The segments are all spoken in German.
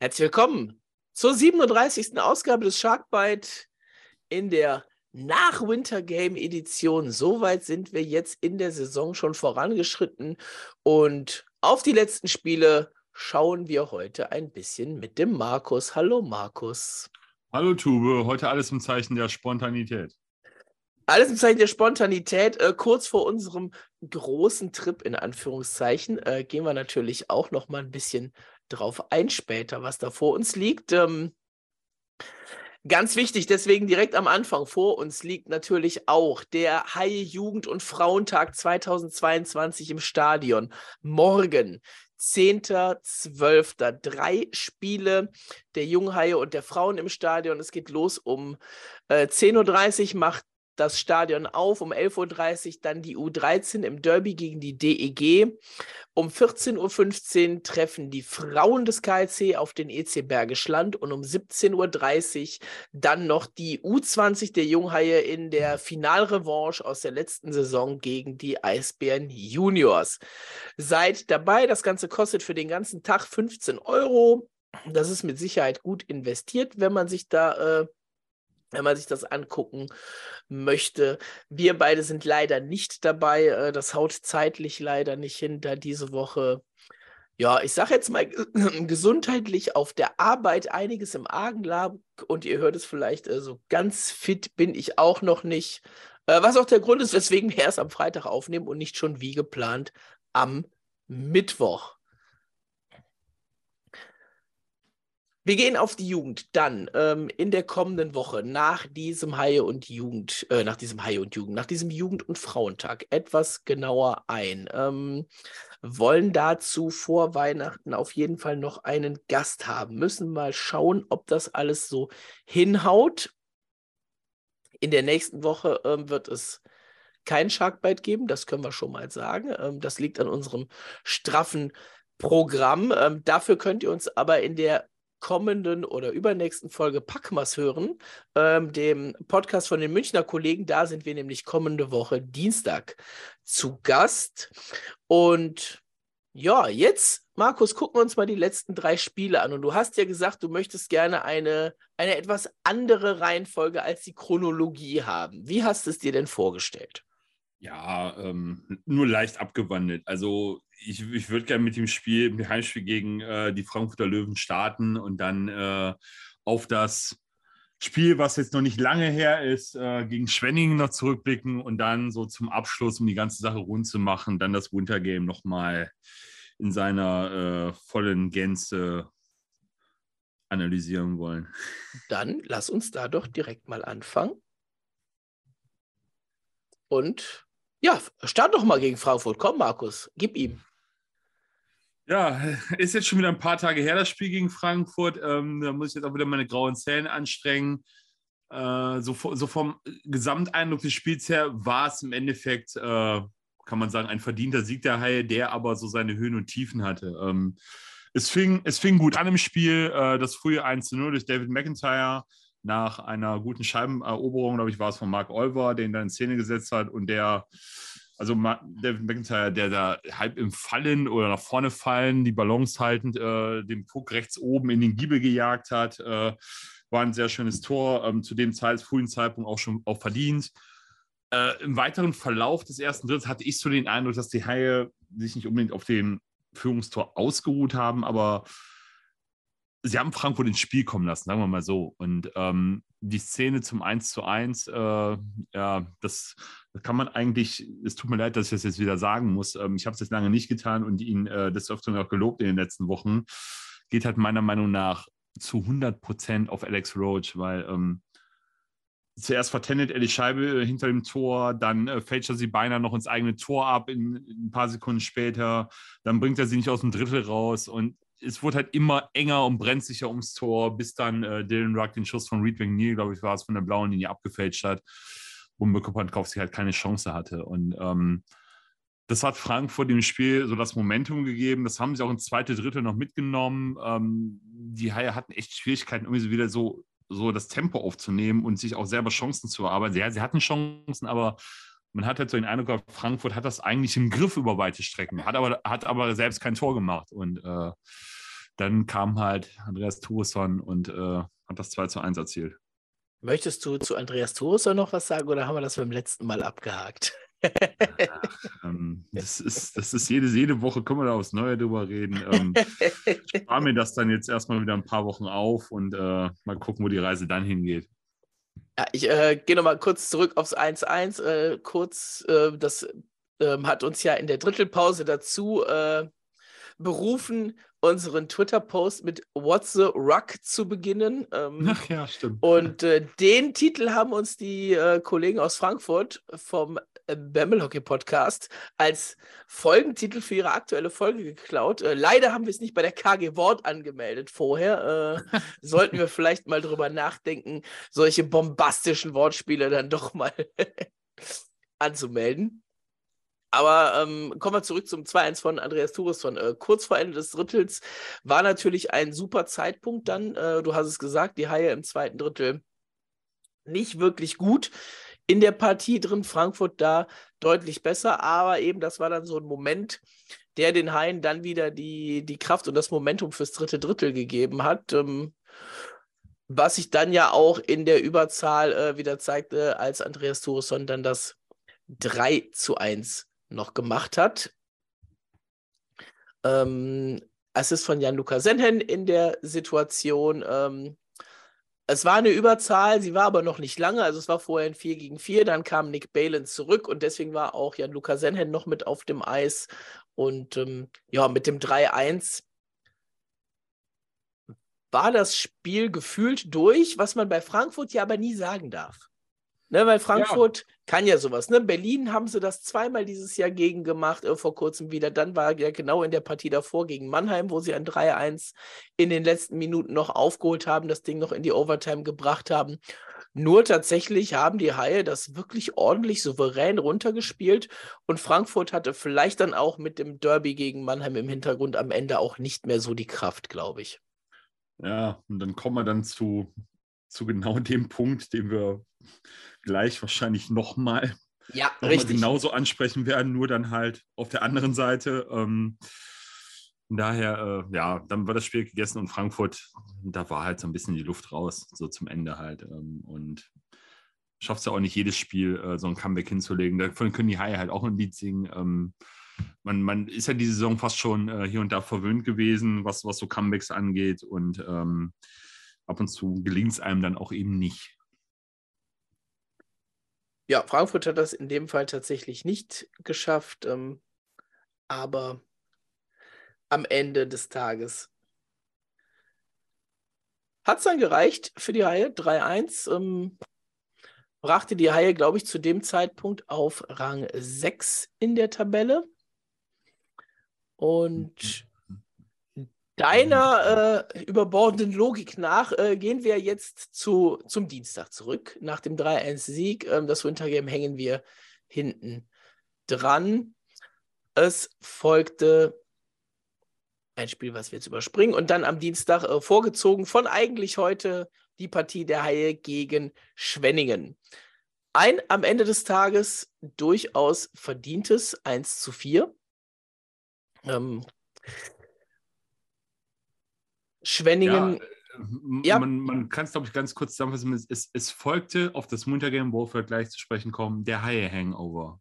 Herzlich willkommen zur 37. Ausgabe des Sharkbite in der Nach-Winter Game Edition. Soweit sind wir jetzt in der Saison schon vorangeschritten und auf die letzten Spiele schauen wir heute ein bisschen mit dem Markus. Hallo Markus. Hallo Tube, heute alles im Zeichen der Spontanität. Alles im Zeichen der Spontanität. Äh, kurz vor unserem großen Trip in Anführungszeichen äh, gehen wir natürlich auch noch mal ein bisschen drauf ein später, was da vor uns liegt. Ähm, ganz wichtig, deswegen direkt am Anfang vor uns liegt natürlich auch der Haie Jugend- und Frauentag 2022 im Stadion. Morgen, 10.12. Drei Spiele der Junghaie und der Frauen im Stadion. Es geht los um äh, 10.30 Uhr, macht das Stadion auf. Um 11.30 Uhr dann die U13 im Derby gegen die DEG. Um 14.15 Uhr treffen die Frauen des KLC auf den EC Bergisch Land und um 17.30 Uhr dann noch die U20 der Junghaie in der Finalrevanche aus der letzten Saison gegen die Eisbären Juniors. Seid dabei, das Ganze kostet für den ganzen Tag 15 Euro. Das ist mit Sicherheit gut investiert, wenn man sich da äh, wenn man sich das angucken möchte. Wir beide sind leider nicht dabei. Äh, das haut zeitlich leider nicht hin, da diese Woche, ja, ich sage jetzt mal gesundheitlich auf der Arbeit einiges im Argen lag. Und ihr hört es vielleicht, so also ganz fit bin ich auch noch nicht. Äh, was auch der Grund ist, weswegen wir erst am Freitag aufnehmen und nicht schon wie geplant am Mittwoch. Wir gehen auf die Jugend dann ähm, in der kommenden Woche nach diesem Haie und Jugend, äh, nach diesem Haie und Jugend, nach diesem Jugend- und Frauentag etwas genauer ein. Ähm, wollen dazu vor Weihnachten auf jeden Fall noch einen Gast haben. Müssen mal schauen, ob das alles so hinhaut. In der nächsten Woche ähm, wird es kein Sharkbite geben, das können wir schon mal sagen. Ähm, das liegt an unserem straffen Programm. Ähm, dafür könnt ihr uns aber in der kommenden oder übernächsten Folge Packmas hören, ähm, dem Podcast von den Münchner Kollegen. Da sind wir nämlich kommende Woche Dienstag zu Gast. Und ja, jetzt, Markus, gucken wir uns mal die letzten drei Spiele an. Und du hast ja gesagt, du möchtest gerne eine, eine etwas andere Reihenfolge als die Chronologie haben. Wie hast du es dir denn vorgestellt? Ja, ähm, nur leicht abgewandelt. Also ich, ich würde gerne mit dem Spiel, mit dem Heimspiel gegen äh, die Frankfurter Löwen starten und dann äh, auf das Spiel, was jetzt noch nicht lange her ist, äh, gegen Schwenningen noch zurückblicken und dann so zum Abschluss, um die ganze Sache rund zu machen, dann das Wintergame nochmal in seiner äh, vollen Gänze analysieren wollen. Dann lass uns da doch direkt mal anfangen. Und ja, start doch mal gegen Frankfurt. Komm, Markus, gib ihm. Ja, ist jetzt schon wieder ein paar Tage her, das Spiel gegen Frankfurt. Ähm, da muss ich jetzt auch wieder meine grauen Zellen anstrengen. Äh, so, so, vom Gesamteindruck des Spiels her war es im Endeffekt, äh, kann man sagen, ein verdienter Sieg der Haie, der aber so seine Höhen und Tiefen hatte. Ähm, es, fing, es fing gut an im Spiel. Äh, das frühe 1 0 durch David McIntyre nach einer guten Scheibeneroberung, glaube ich, war es von Mark Olver, den da in Szene gesetzt hat und der, also David McIntyre, der da halb im Fallen oder nach vorne fallen, die Ballons haltend, äh, den Puck rechts oben in den Giebel gejagt hat. Äh, war ein sehr schönes Tor, ähm, zu dem Zeit, frühen Zeitpunkt auch schon auch verdient. Äh, Im weiteren Verlauf des ersten Drittes hatte ich so den Eindruck, dass die Haie sich nicht unbedingt auf dem Führungstor ausgeruht haben, aber sie haben Frankfurt ins Spiel kommen lassen, sagen wir mal so. Und ähm, die Szene zum 1 zu 1, äh, ja, das, kann man eigentlich, es tut mir leid, dass ich das jetzt wieder sagen muss. Ähm, ich habe es jetzt lange nicht getan und ihn äh, des Öfteren auch gelobt in den letzten Wochen. Geht halt meiner Meinung nach zu 100 Prozent auf Alex Roach, weil ähm, zuerst vertendet er die Scheibe hinter dem Tor, dann äh, fälscht er sie beinahe noch ins eigene Tor ab in, in, ein paar Sekunden später, dann bringt er sie nicht aus dem Drittel raus und es wurde halt immer enger und brenzlicher ums Tor, bis dann äh, Dylan Ruck den Schuss von Reed McNeil, glaube ich, war es, von der blauen Linie abgefälscht hat, wo Mirko halt keine Chance hatte. Und ähm, das hat Frankfurt dem Spiel so das Momentum gegeben. Das haben sie auch in zweite, dritte noch mitgenommen. Ähm, die Haie hatten echt Schwierigkeiten, irgendwie so wieder so, so das Tempo aufzunehmen und sich auch selber Chancen zu erarbeiten. Ja, sie hatten Chancen, aber man hat halt so den Eindruck, Frankfurt hat das eigentlich im Griff über weite Strecken, hat aber, hat aber selbst kein Tor gemacht. Und äh, dann kam halt Andreas Thuresson und äh, hat das 2 zu 1 erzielt. Möchtest du zu Andreas Thuresson noch was sagen oder haben wir das beim letzten Mal abgehakt? Ach, ähm, das, ist, das ist jede, jede Woche, können wir da aufs Neue drüber reden. Ähm, ich spare mir das dann jetzt erstmal wieder ein paar Wochen auf und äh, mal gucken, wo die Reise dann hingeht. Ja, ich äh, gehe nochmal kurz zurück aufs 1-1. Äh, kurz, äh, das ähm, hat uns ja in der Drittelpause dazu äh, berufen, unseren Twitter-Post mit What's the Rock zu beginnen. Ähm, Ach ja, stimmt. Und äh, den Titel haben uns die äh, Kollegen aus Frankfurt vom Bamble Hockey Podcast als Folgentitel für ihre aktuelle Folge geklaut. Äh, leider haben wir es nicht bei der KG Wort angemeldet vorher. Äh, sollten wir vielleicht mal drüber nachdenken, solche bombastischen Wortspiele dann doch mal anzumelden. Aber ähm, kommen wir zurück zum 2-1 von Andreas Thuresson. Äh, kurz vor Ende des Drittels war natürlich ein super Zeitpunkt dann. Äh, du hast es gesagt, die Haie im zweiten Drittel nicht wirklich gut in der Partie drin. Frankfurt da deutlich besser, aber eben das war dann so ein Moment, der den Haien dann wieder die, die Kraft und das Momentum fürs dritte Drittel gegeben hat. Ähm, was sich dann ja auch in der Überzahl äh, wieder zeigte, als Andreas Thuresson dann das 3 zu 1 noch gemacht hat. Ähm, Assist von Jan-Luca Senhen in der Situation. Ähm, es war eine Überzahl, sie war aber noch nicht lange, also es war vorher ein 4 gegen 4, dann kam Nick Balin zurück und deswegen war auch Jan-Luca Senhen noch mit auf dem Eis und ähm, ja, mit dem 3-1 war das Spiel gefühlt durch, was man bei Frankfurt ja aber nie sagen darf. Ne, weil Frankfurt ja. Kann ja sowas. Ne? Berlin haben sie das zweimal dieses Jahr gegen gemacht, äh, vor kurzem wieder. Dann war ja genau in der Partie davor gegen Mannheim, wo sie ein 3-1 in den letzten Minuten noch aufgeholt haben, das Ding noch in die Overtime gebracht haben. Nur tatsächlich haben die Haie das wirklich ordentlich souverän runtergespielt und Frankfurt hatte vielleicht dann auch mit dem Derby gegen Mannheim im Hintergrund am Ende auch nicht mehr so die Kraft, glaube ich. Ja, und dann kommen wir dann zu, zu genau dem Punkt, den wir gleich wahrscheinlich nochmal ja, noch richtig. genauso ansprechen werden, nur dann halt auf der anderen Seite. Ähm, daher, äh, ja, dann war das Spiel gegessen und Frankfurt, da war halt so ein bisschen die Luft raus, so zum Ende halt. Ähm, und schafft es ja auch nicht jedes Spiel, äh, so ein Comeback hinzulegen. Davon können die Haie halt auch ein Lied singen. Ähm, man, man ist ja die Saison fast schon äh, hier und da verwöhnt gewesen, was, was so Comebacks angeht. Und ähm, ab und zu gelingt es einem dann auch eben nicht. Ja, Frankfurt hat das in dem Fall tatsächlich nicht geschafft, ähm, aber am Ende des Tages hat es dann gereicht für die Haie. 3-1 ähm, brachte die Haie, glaube ich, zu dem Zeitpunkt auf Rang 6 in der Tabelle. Und deiner äh, überbordenden Logik nach äh, gehen wir jetzt zu, zum Dienstag zurück. Nach dem 3-1-Sieg, ähm, das Wintergame hängen wir hinten dran. Es folgte ein Spiel, was wir jetzt überspringen, und dann am Dienstag äh, vorgezogen von eigentlich heute die Partie der Haie gegen Schwenningen. Ein am Ende des Tages durchaus verdientes 1 zu 4. Ähm, Schwenningen. Ja, ja. Man, man kann es, glaube ich, ganz kurz zusammenfassen. Es, es, folgte auf das Muntergame, wo wir gleich zu sprechen kommen, der Haie-Hangover.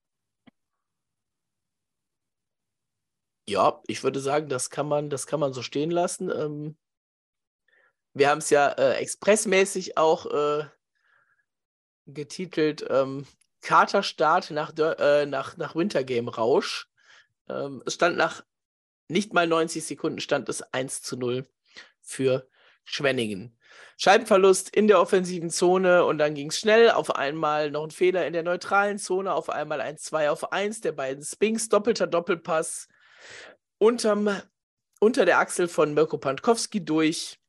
Ja, ich würde sagen, das kann man, das kann man so stehen lassen. Ähm, wir haben es ja äh, expressmäßig auch äh, getitelt ähm, Katerstart nach, äh, nach, nach Wintergame Rausch. Ähm, es stand nach nicht mal 90 Sekunden stand es 1 zu 0 für Schwenningen. Scheibenverlust in der offensiven Zone und dann ging es schnell. Auf einmal noch ein Fehler in der neutralen Zone, auf einmal ein 2 auf 1 der beiden Spinks, doppelter Doppelpass unterm, unter der Achsel von Mirko Pankowski durch.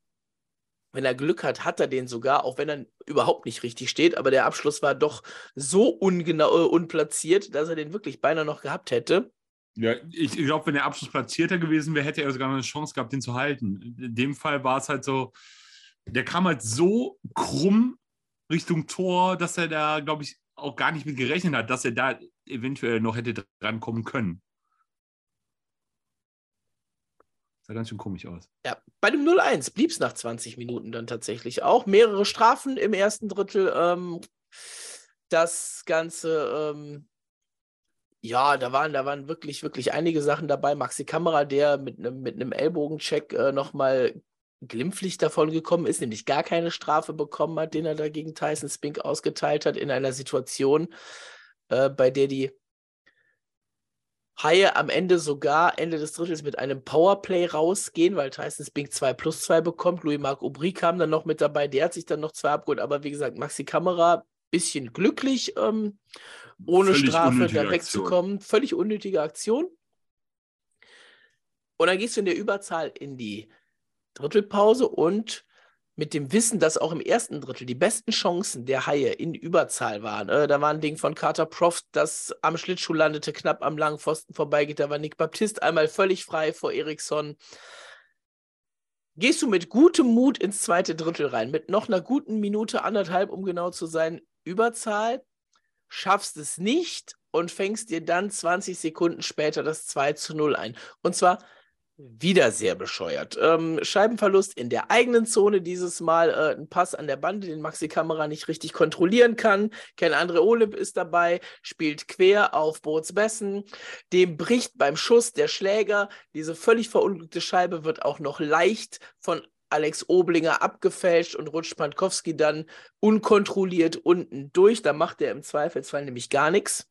Wenn er Glück hat, hat er den sogar, auch wenn er überhaupt nicht richtig steht. Aber der Abschluss war doch so ungenau, äh, unplatziert, dass er den wirklich beinahe noch gehabt hätte. Ja, ich glaube, wenn der Abschluss platzierter gewesen wäre, hätte er sogar noch eine Chance gehabt, den zu halten. In dem Fall war es halt so, der kam halt so krumm Richtung Tor, dass er da, glaube ich, auch gar nicht mit gerechnet hat, dass er da eventuell noch hätte drankommen können. Sah ganz schön komisch aus. Ja, bei dem 0-1 blieb es nach 20 Minuten dann tatsächlich auch. Mehrere Strafen im ersten Drittel. Ähm, das Ganze, ähm, ja, da waren, da waren wirklich, wirklich einige Sachen dabei. Maxi Kamera, der mit einem mit Ellbogencheck äh, nochmal glimpflich davon gekommen ist, nämlich gar keine Strafe bekommen hat, den er dagegen Tyson Spink ausgeteilt hat, in einer Situation, äh, bei der die Haie am Ende sogar Ende des Drittels mit einem Powerplay rausgehen, weil Tyson Spink 2 plus 2 bekommt. Louis-Marc Aubry kam dann noch mit dabei, der hat sich dann noch zwei abgeholt, aber wie gesagt, Maxi Kamera bisschen glücklich, ähm, ohne Völlig Strafe da wegzukommen. Aktion. Völlig unnötige Aktion. Und dann gehst du in der Überzahl in die Drittelpause und mit dem Wissen, dass auch im ersten Drittel die besten Chancen der Haie in Überzahl waren. Äh, da war ein Ding von Carter Proft, das am Schlittschuh landete, knapp am langen Pfosten vorbeigeht. Da war Nick Baptist einmal völlig frei vor Eriksson. Gehst du mit gutem Mut ins zweite Drittel rein, mit noch einer guten Minute, anderthalb, um genau zu sein, Überzahl, schaffst es nicht und fängst dir dann 20 Sekunden später das 2 zu 0 ein. Und zwar wieder sehr bescheuert. Ähm, Scheibenverlust in der eigenen Zone dieses Mal. Äh, ein Pass an der Bande, den Maxi Kamera nicht richtig kontrollieren kann. Ken Andre Olip ist dabei, spielt quer auf Boots Bessen. Dem bricht beim Schuss der Schläger. Diese völlig verunglückte Scheibe wird auch noch leicht von Alex Oblinger abgefälscht und rutscht Pankowski dann unkontrolliert unten durch. Da macht er im Zweifelsfall nämlich gar nichts.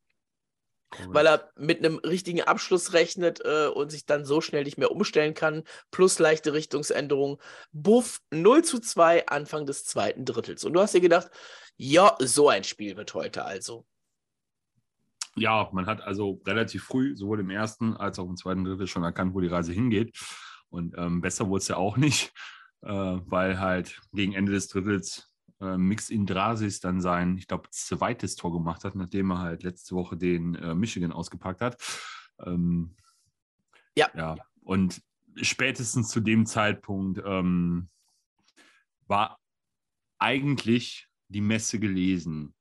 Cool. Weil er mit einem richtigen Abschluss rechnet äh, und sich dann so schnell nicht mehr umstellen kann, plus leichte Richtungsänderung. Buff 0 zu 2 Anfang des zweiten Drittels. Und du hast dir gedacht, ja, so ein Spiel wird heute also. Ja, man hat also relativ früh, sowohl im ersten als auch im zweiten Drittel, schon erkannt, wo die Reise hingeht. Und ähm, besser wurde es ja auch nicht, äh, weil halt gegen Ende des Drittels äh, Mix Indrasis dann sein, ich glaube, zweites Tor gemacht hat, nachdem er halt letzte Woche den äh, Michigan ausgepackt hat. Ähm, ja. ja. Und spätestens zu dem Zeitpunkt ähm, war eigentlich die Messe gelesen.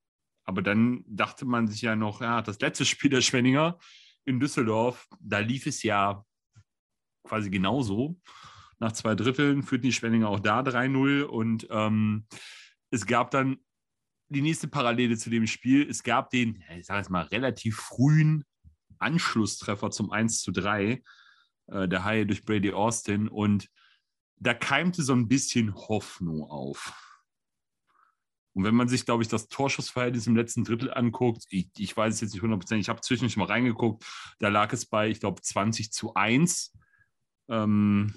Aber dann dachte man sich ja noch, ja, das letzte Spiel der Schwenninger in Düsseldorf, da lief es ja quasi genauso. Nach zwei Dritteln führten die Schwenninger auch da 3-0 und ähm, es gab dann die nächste Parallele zu dem Spiel. Es gab den, ich sage jetzt mal, relativ frühen Anschlusstreffer zum 1 zu 3 äh, der Haie durch Brady Austin und da keimte so ein bisschen Hoffnung auf. Und wenn man sich, glaube ich, das Torschussverhältnis im letzten Drittel anguckt, ich, ich weiß es jetzt nicht 100%, ich habe zwischendurch mal reingeguckt, da lag es bei, ich glaube, 20 zu 1. Ähm,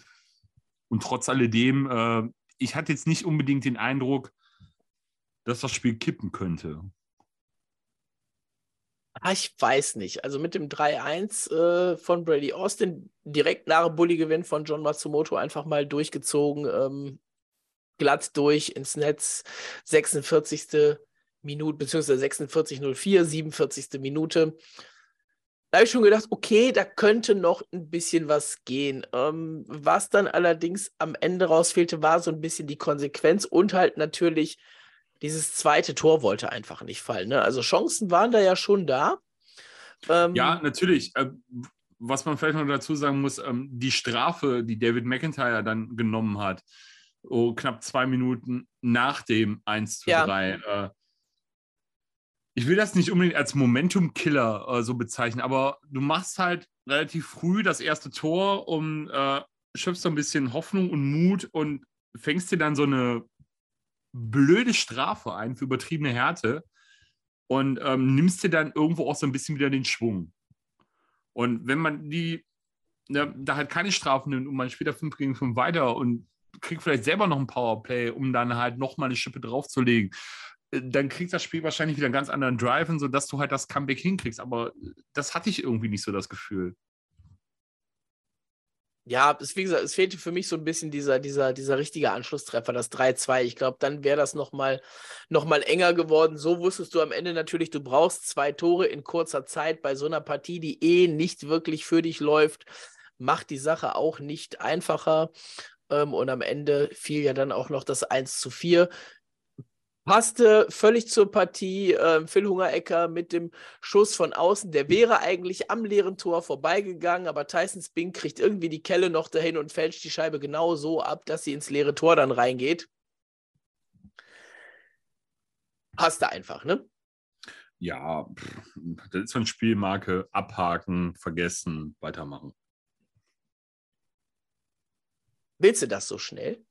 und trotz alledem, äh, ich hatte jetzt nicht unbedingt den Eindruck, dass das Spiel kippen könnte? Ah, ich weiß nicht. Also mit dem 3-1 äh, von Brady Austin, direkt nach Bulli-Gewinn von John Matsumoto, einfach mal durchgezogen, ähm, glatt durch ins Netz. 46. Minute, beziehungsweise 46.04, 47. Minute. Da habe ich schon gedacht, okay, da könnte noch ein bisschen was gehen. Ähm, was dann allerdings am Ende rausfehlte, war so ein bisschen die Konsequenz und halt natürlich dieses zweite Tor wollte einfach nicht fallen. Ne? Also Chancen waren da ja schon da. Ähm, ja, natürlich. Äh, was man vielleicht noch dazu sagen muss, ähm, die Strafe, die David McIntyre dann genommen hat, oh, knapp zwei Minuten nach dem 1 zu ja. 3. Äh, ich will das nicht unbedingt als Momentum-Killer äh, so bezeichnen, aber du machst halt relativ früh das erste Tor und äh, schöpfst so ein bisschen Hoffnung und Mut und fängst dir dann so eine blöde Strafe ein für übertriebene Härte und ähm, nimmst dir dann irgendwo auch so ein bisschen wieder den Schwung. Und wenn man die, ne, da halt keine Strafen nimmt und man später 5 gegen 5 weiter und kriegt vielleicht selber noch ein Powerplay, um dann halt nochmal eine Schippe draufzulegen, dann kriegt das Spiel wahrscheinlich wieder einen ganz anderen Drive, sodass du halt das Comeback hinkriegst. Aber das hatte ich irgendwie nicht so das Gefühl ja, es, wie gesagt, es fehlte für mich so ein bisschen dieser, dieser, dieser richtige Anschlusstreffer, das 3-2. Ich glaube, dann wäre das nochmal noch mal enger geworden. So wusstest du am Ende natürlich, du brauchst zwei Tore in kurzer Zeit bei so einer Partie, die eh nicht wirklich für dich läuft. Macht die Sache auch nicht einfacher. Ähm, und am Ende fiel ja dann auch noch das 1 zu 4. passte völlig zur Partie. Äh, Phil Hungerecker mit dem Schuss von außen, der wäre eigentlich am leeren Tor vorbeigegangen, aber Tyson Spink kriegt irgendwie die Kelle noch dahin und fälscht die Scheibe genau so ab, dass sie ins leere Tor dann reingeht. Passte einfach, ne? Ja, das ist so eine Spielmarke. Abhaken, vergessen, weitermachen. Willst du das so schnell?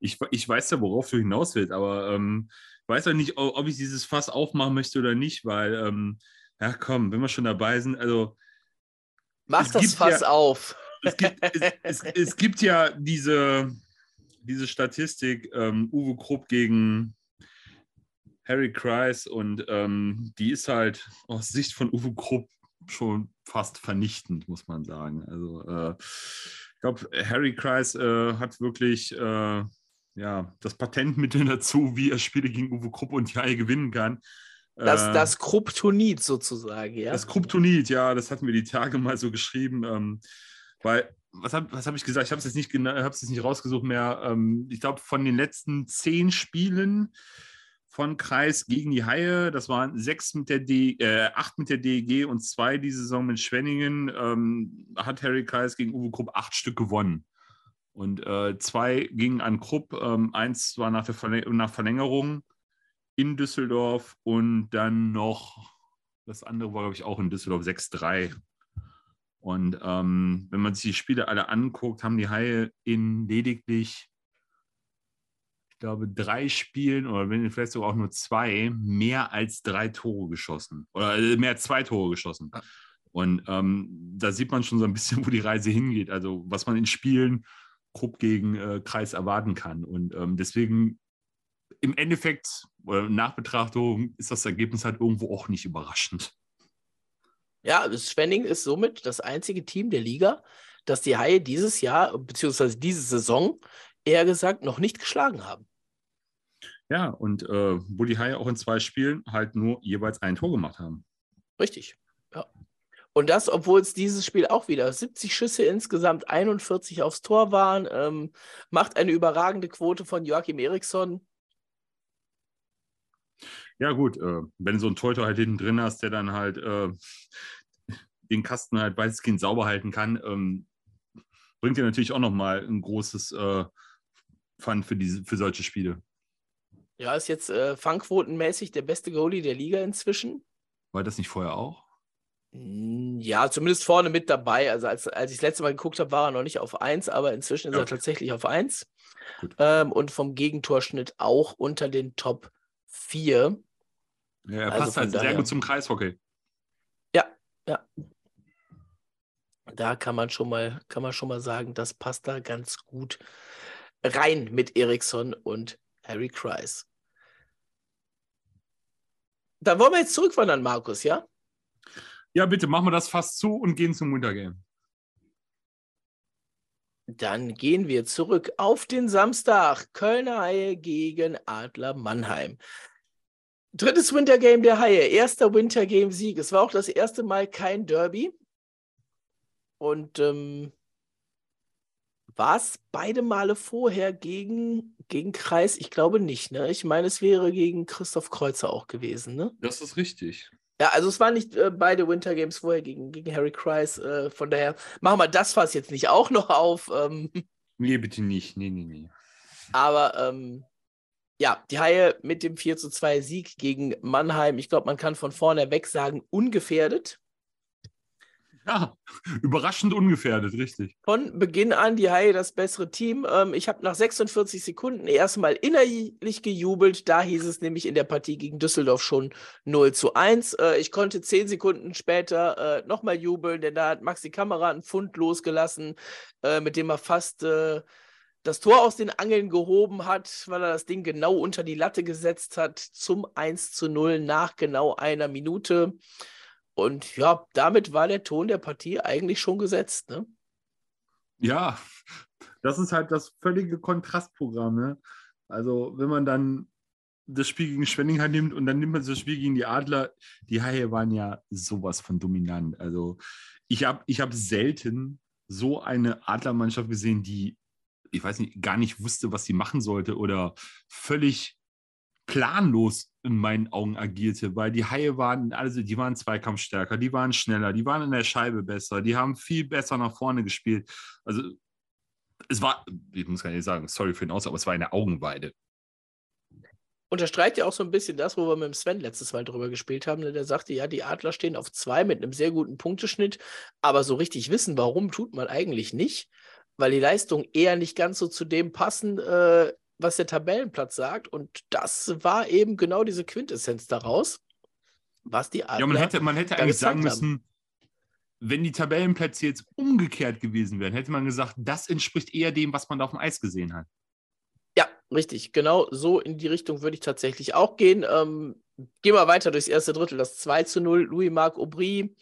Ich, ich weiß ja, worauf du hinaus willst, aber ähm, ich weiß ja nicht, ob ich dieses Fass aufmachen möchte oder nicht, weil, ähm, ja komm, wenn wir schon dabei sind, also. Mach das Fass ja, auf. Es gibt, es, es, es, gibt ja diese, diese Statistik, ähm, Uwe Krupp gegen Harry Kreis und ähm, die ist halt aus Sicht von Uwe Krupp schon fast vernichtend, muss man sagen. Also äh, ich glaube, Harry Kreis äh, hat wirklich äh, ja, das Patentmittel dazu, wie er Spiele gegen Uwe Krupp und Jai gewinnen kann. Das, äh, das Kryptonit sozusagen, ja. Das Kryptonit, ja, das hatten wir die Tage mal so geschrieben. Ähm, weil, was habe was hab ich gesagt? Ich habe es jetzt nicht, jetzt nicht rausgesucht mehr. Ähm, ich glaube, von den letzten zehn Spielen von Kreis gegen die Haie, das waren sechs mit der D, äh, acht mit der DEG und zwei die Saison mit Schwenningen, ähm, hat Harry Kreis gegen Uwe Krupp acht Stück gewonnen. Und äh, zwei gingen an Krupp, ähm, eins war nach, der Verläng nach Verlängerung in Düsseldorf und dann noch, das andere war, glaube ich, auch in Düsseldorf 6-3. Und ähm, wenn man sich die Spiele alle anguckt, haben die Haie in lediglich, ich glaube, drei Spielen oder wenn vielleicht sogar auch nur zwei, mehr als drei Tore geschossen. Oder äh, mehr als zwei Tore geschossen. Und ähm, da sieht man schon so ein bisschen, wo die Reise hingeht. Also was man in Spielen Krupp gegen äh, Kreis erwarten kann. Und ähm, deswegen im Endeffekt oder nach Betrachtung ist das Ergebnis halt irgendwo auch nicht überraschend. Ja, Schwenning ist somit das einzige Team der Liga, das die Haie dieses Jahr, beziehungsweise diese Saison, eher gesagt, noch nicht geschlagen haben. Ja, und äh, wo die Haie auch in zwei Spielen halt nur jeweils ein Tor gemacht haben. Richtig. Und das, obwohl es dieses Spiel auch wieder 70 Schüsse insgesamt, 41 aufs Tor waren, ähm, macht eine überragende Quote von Joachim Eriksson. Ja, gut, äh, wenn du so einen Torhüter halt hinten drin hast, der dann halt äh, den Kasten halt weitestgehend sauber halten kann, ähm, bringt dir natürlich auch nochmal ein großes äh, Fun für, diese, für solche Spiele. Ja, ist jetzt äh, fangquotenmäßig der beste Goalie der Liga inzwischen. War das nicht vorher auch? Hm, ja, zumindest vorne mit dabei. Also als, als ich das letzte Mal geguckt habe, war er noch nicht auf 1, aber inzwischen ist okay. er tatsächlich auf 1. Ähm, und vom Gegentorschnitt auch unter den Top 4. Ja, er also passt halt daher, sehr gut zum Kreishockey. Ja, ja. Da kann man schon mal, kann man schon mal sagen, das passt da ganz gut rein mit Eriksson und Harry Kreis. Dann wollen wir jetzt zurückwandern, Markus, ja? Ja, bitte, machen wir das fast zu und gehen zum Wintergame. Dann gehen wir zurück auf den Samstag. Kölner Haie gegen Adler Mannheim. Drittes Wintergame der Haie, erster Wintergame-Sieg. Es war auch das erste Mal kein Derby. Und ähm, war es beide Male vorher gegen, gegen Kreis? Ich glaube nicht. Ne? Ich meine, es wäre gegen Christoph Kreuzer auch gewesen. Ne? Das ist richtig. Ja, also es waren nicht äh, beide Winter Games vorher gegen, gegen Harry Kreis. Äh, von daher machen wir das Fass jetzt nicht auch noch auf. Ähm. Nee, bitte nicht. Nee, nee, nee. Aber ähm, ja, die Haie mit dem 4 zu 2 Sieg gegen Mannheim. Ich glaube, man kann von vorne weg sagen, ungefährdet. Ja, überraschend ungefährdet, richtig. Von Beginn an die Haie das bessere Team. Ähm, ich habe nach 46 Sekunden erstmal innerlich gejubelt. Da hieß es nämlich in der Partie gegen Düsseldorf schon 0 zu 1. Äh, ich konnte 10 Sekunden später äh, nochmal jubeln, denn da hat Maxi Kamera einen Pfund losgelassen, äh, mit dem er fast das Tor aus den Angeln gehoben hat, weil er das Ding genau unter die Latte gesetzt hat zum 1 zu 0 nach genau einer Minute. Und ja, damit war der Ton der Partie eigentlich schon gesetzt. Ne? Ja, das ist halt das völlige Kontrastprogramm. Ne? Also, wenn man dann das Spiel gegen Schwenning halt nimmt und dann nimmt man das Spiel gegen die Adler, die Haie waren ja sowas von dominant. Also, ich habe ich hab selten so eine Adlermannschaft gesehen, die ich weiß nicht, gar nicht wusste, was sie machen sollte oder völlig planlos in meinen Augen agierte, weil die Haie waren, also die waren zweikampfstärker, die waren schneller, die waren in der Scheibe besser, die haben viel besser nach vorne gespielt. Also es war, ich muss gar nicht sagen, sorry für den Aus, aber es war eine Augenweide. Unterstreicht ja auch so ein bisschen das, wo wir mit dem Sven letztes Mal drüber gespielt haben. Ne? Der sagte, ja, die Adler stehen auf zwei mit einem sehr guten Punkteschnitt, aber so richtig wissen, warum, tut man eigentlich nicht, weil die Leistung eher nicht ganz so zu dem passen, äh, was der Tabellenplatz sagt. Und das war eben genau diese Quintessenz daraus, was die Adler Ja, man hätte, man hätte eigentlich sagen müssen, haben. wenn die Tabellenplätze jetzt umgekehrt gewesen wären, hätte man gesagt, das entspricht eher dem, was man da auf dem Eis gesehen hat. Ja, richtig. Genau so in die Richtung würde ich tatsächlich auch gehen. Ähm, gehen wir weiter durchs erste Drittel. Das 2 zu 0, Louis-Marc Aubry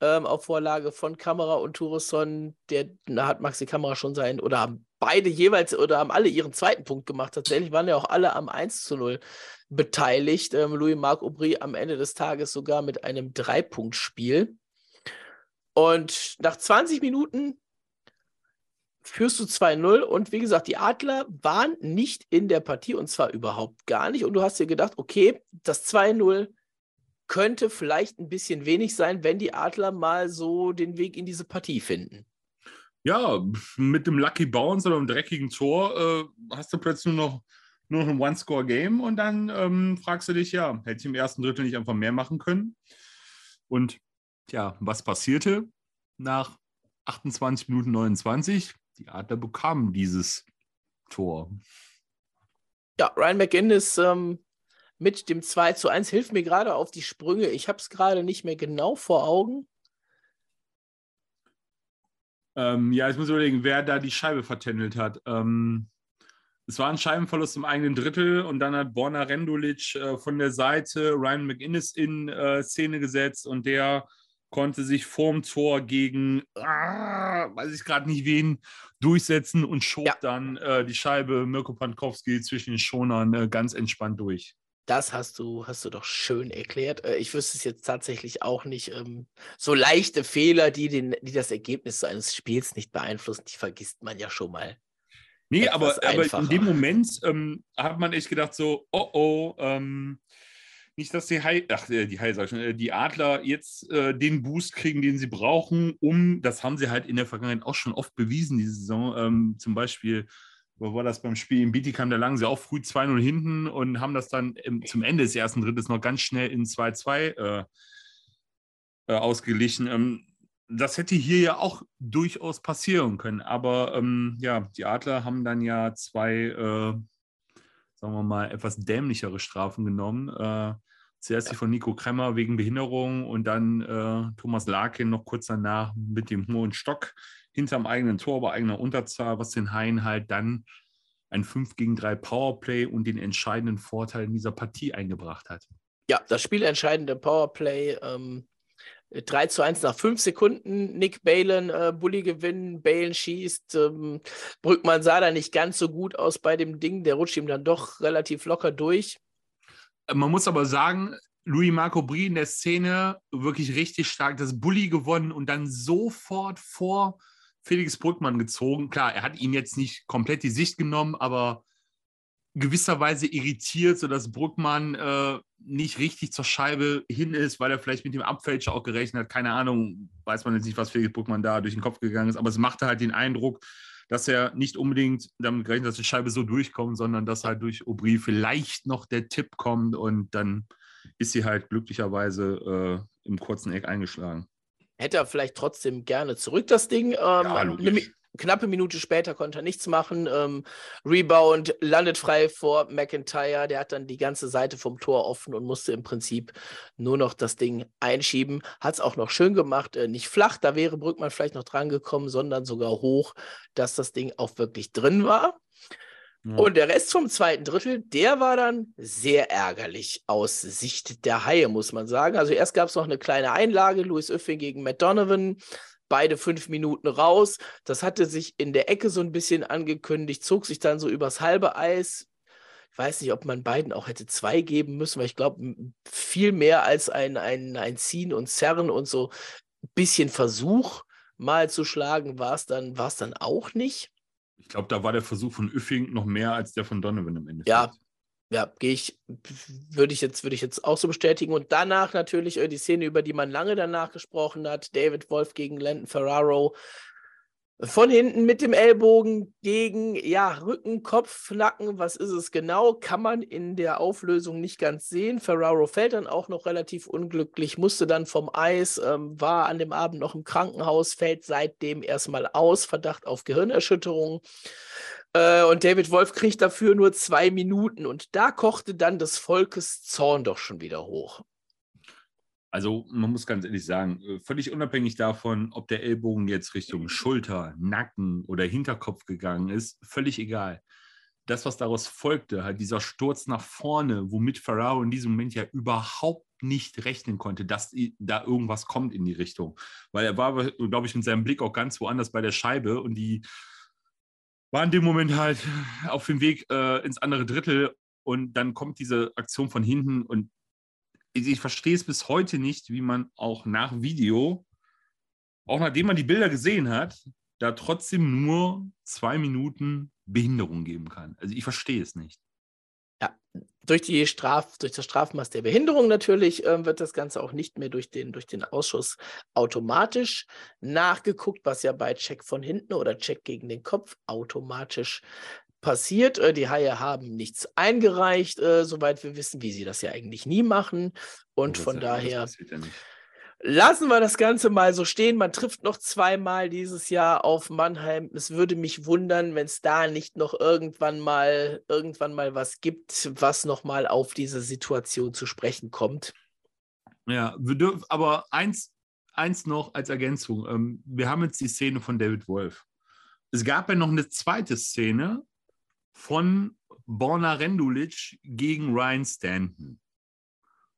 ähm, auf Vorlage von Kamera und Tourisson. Der da hat Maxi Kamera schon sein, oder haben beide jeweils, oder haben alle ihren zweiten Punkt gemacht. Tatsächlich waren ja auch alle am 1 zu 0 beteiligt. Ähm, Louis-Marc Aubry am Ende des Tages sogar mit einem Dreipunktspiel. Und nach 20 Minuten führst du 2-0 und wie gesagt, die Adler waren nicht in der Partie und zwar überhaupt gar nicht. Und du hast dir gedacht, okay, das 2-0 könnte vielleicht ein bisschen wenig sein, wenn die Adler mal so den Weg in diese Partie finden. Ja, mit dem Lucky Bounce oder einem dreckigen Tor äh, hast du plötzlich nur noch, nur noch ein One-Score-Game und dann ähm, fragst du dich, ja, hätte ich im ersten Drittel nicht einfach mehr machen können? Und ja, was passierte nach 28 Minuten 29? Die Adler bekamen dieses Tor. Ja, Ryan McGinnis ähm, mit dem 2 zu 1 hilft mir gerade auf die Sprünge. Ich habe es gerade nicht mehr genau vor Augen. Ähm, ja, ich muss überlegen, wer da die Scheibe vertändelt hat. Ähm, es war ein Scheibenverlust im eigenen Drittel und dann hat Borna Rendulic äh, von der Seite Ryan McInnes in äh, Szene gesetzt und der konnte sich vorm Tor gegen, ah, weiß ich gerade nicht wen, durchsetzen und schob ja. dann äh, die Scheibe Mirko Pankowski zwischen den Schonern äh, ganz entspannt durch. Das hast du, hast du doch schön erklärt. Äh, ich wüsste es jetzt tatsächlich auch nicht. Ähm, so leichte Fehler, die, den, die das Ergebnis eines Spiels nicht beeinflussen, die vergisst man ja schon mal. Nee, aber, aber in dem Moment ähm, hat man echt gedacht, so, oh oh, ähm, nicht, dass die Hai, ach, äh, die Hai, sag schon, äh, die Adler jetzt äh, den Boost kriegen, den sie brauchen, um, das haben sie halt in der Vergangenheit auch schon oft bewiesen, diese Saison. Ähm, zum Beispiel, wo war das beim Spiel in Bietigheim, da lagen sie auch früh 2-0 hinten und haben das dann im, zum Ende des ersten Drittes noch ganz schnell in 2-2 äh, äh, ausgeglichen. Ähm, das hätte hier ja auch durchaus passieren können. Aber ähm, ja, die Adler haben dann ja zwei, äh, sagen wir mal, etwas dämlichere Strafen genommen. Äh, Zuerst die von Nico Kremmer wegen Behinderung und dann äh, Thomas Larkin noch kurz danach mit dem hohen Stock hinterm eigenen Tor bei eigener Unterzahl, was den Haien halt dann ein 5 gegen 3 Powerplay und den entscheidenden Vorteil in dieser Partie eingebracht hat. Ja, das spielentscheidende Powerplay. Ähm, 3 zu 1 nach 5 Sekunden. Nick Balen, äh, Bulli gewinnen, Balen schießt. Ähm, Brückmann sah da nicht ganz so gut aus bei dem Ding. Der rutscht ihm dann doch relativ locker durch. Man muss aber sagen, Louis Marco Brie in der Szene wirklich richtig stark das Bully gewonnen und dann sofort vor Felix Brückmann gezogen. Klar, er hat ihm jetzt nicht komplett die Sicht genommen, aber gewisserweise irritiert, sodass Brückmann äh, nicht richtig zur Scheibe hin ist, weil er vielleicht mit dem Abfälscher auch gerechnet hat. Keine Ahnung, weiß man jetzt nicht, was Felix Brückmann da durch den Kopf gegangen ist, aber es machte halt den Eindruck, dass er nicht unbedingt damit gerechnet hat, dass die Scheibe so durchkommt, sondern dass halt durch Aubry vielleicht noch der Tipp kommt und dann ist sie halt glücklicherweise äh, im kurzen Eck eingeschlagen. Hätte er vielleicht trotzdem gerne zurück das Ding. Ähm, ja, eine, knappe Minute später konnte er nichts machen. Ähm, Rebound landet frei vor McIntyre. Der hat dann die ganze Seite vom Tor offen und musste im Prinzip nur noch das Ding einschieben. Hat es auch noch schön gemacht. Äh, nicht flach, da wäre Brückmann vielleicht noch dran gekommen, sondern sogar hoch, dass das Ding auch wirklich drin war. Und der Rest vom zweiten Drittel, der war dann sehr ärgerlich aus Sicht der Haie, muss man sagen. Also erst gab es noch eine kleine Einlage, Louis Öffing gegen Matt Donovan beide fünf Minuten raus. Das hatte sich in der Ecke so ein bisschen angekündigt, zog sich dann so übers halbe Eis. Ich weiß nicht, ob man beiden auch hätte zwei geben müssen, weil ich glaube, viel mehr als ein, ein, ein Ziehen und Zerren und so ein bisschen Versuch mal zu schlagen, war es dann, dann auch nicht. Ich glaube, da war der Versuch von Üffing noch mehr als der von Donovan im Endeffekt. Ja, ja, gehe ich, würde ich jetzt, würde ich jetzt auch so bestätigen. Und danach natürlich äh, die Szene, über die man lange danach gesprochen hat: David Wolf gegen Landon Ferraro. Von hinten mit dem Ellbogen gegen, ja, Rücken, Kopf, Nacken, was ist es genau? Kann man in der Auflösung nicht ganz sehen. Ferraro fällt dann auch noch relativ unglücklich, musste dann vom Eis, ähm, war an dem Abend noch im Krankenhaus, fällt seitdem erstmal aus, Verdacht auf Gehirnerschütterung. Äh, und David Wolf kriegt dafür nur zwei Minuten. Und da kochte dann des Volkes Zorn doch schon wieder hoch. Also man muss ganz ehrlich sagen, äh, völlig unabhängig davon, ob der Ellbogen jetzt Richtung Schulter, Nacken oder Hinterkopf gegangen ist, völlig egal. Das, was daraus folgte, halt dieser Sturz nach vorne, womit Ferraro in diesem Moment ja überhaupt nicht rechnen konnte, dass da irgendwas kommt in die Richtung. Weil er war, glaube ich, mit seinem Blick auch ganz woanders bei der Scheibe und die war in dem Moment halt auf dem Weg äh, ins andere Drittel und dann kommt diese Aktion von hinten und ich, verstehe es bis heute nicht, wie man auch nach Video, auch nachdem man die Bilder gesehen hat, da trotzdem nur zwei Minuten Behinderung geben kann. Also ich verstehe es nicht. Ja, durch, die Straf, durch das Strafmaß der Behinderung natürlich äh, wird das Ganze auch nicht mehr durch den, durch den Ausschuss automatisch nachgeguckt, was ja bei Check von hinten oder Check gegen den Kopf automatisch passiert. Äh, die Haie haben nichts eingereicht, äh, soweit wir wissen, wie sie das ja eigentlich nie machen. Und oh, von daher. Ja Lassen wir das Ganze mal so stehen. Man trifft noch zweimal dieses Jahr auf Mannheim. Es würde mich wundern, wenn es da nicht noch irgendwann mal irgendwann mal was gibt, was noch mal auf diese Situation zu sprechen kommt. Ja, wir dürfen aber eins, eins noch als Ergänzung. Ähm, wir haben jetzt die Szene von David Wolf. Es gab ja noch eine zweite Szene von Borna Rendulic gegen Ryan Stanton.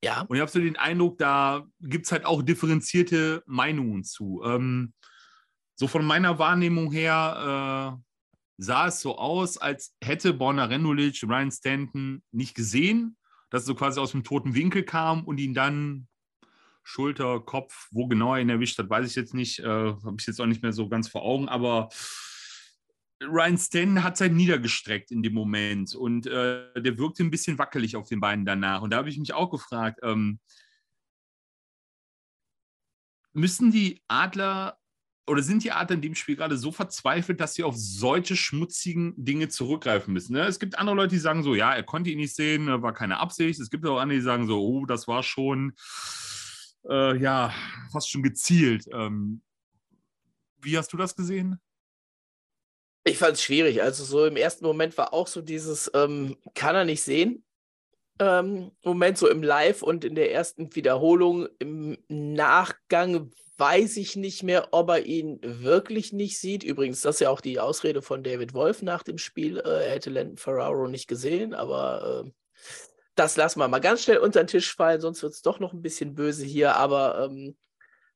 Ja. Und ich habe so den Eindruck, da gibt es halt auch differenzierte Meinungen zu. Ähm, so von meiner Wahrnehmung her äh, sah es so aus, als hätte Borna Rendulic Ryan Stanton nicht gesehen, dass er so quasi aus dem toten Winkel kam und ihn dann Schulter, Kopf, wo genau er ihn erwischt hat, weiß ich jetzt nicht, äh, habe ich jetzt auch nicht mehr so ganz vor Augen, aber Ryan Stanton hat sein niedergestreckt in dem Moment und äh, der wirkte ein bisschen wackelig auf den Beinen danach. Und da habe ich mich auch gefragt, ähm, müssen die Adler oder sind die Adler in dem Spiel gerade so verzweifelt, dass sie auf solche schmutzigen Dinge zurückgreifen müssen? Ne? Es gibt andere Leute, die sagen so, ja, er konnte ihn nicht sehen, war keine Absicht. Es gibt auch andere, die sagen so, oh, das war schon, äh, ja, fast schon gezielt. Ähm, wie hast du das gesehen? Ich fand es schwierig. Also so im ersten Moment war auch so dieses, ähm, kann er nicht sehen. Ähm, Moment so im Live und in der ersten Wiederholung im Nachgang weiß ich nicht mehr, ob er ihn wirklich nicht sieht. Übrigens, das ist ja auch die Ausrede von David Wolf nach dem Spiel. Äh, er hätte Landon Ferraro nicht gesehen, aber äh, das lassen wir mal ganz schnell unter den Tisch fallen, sonst wird es doch noch ein bisschen böse hier. Aber ähm,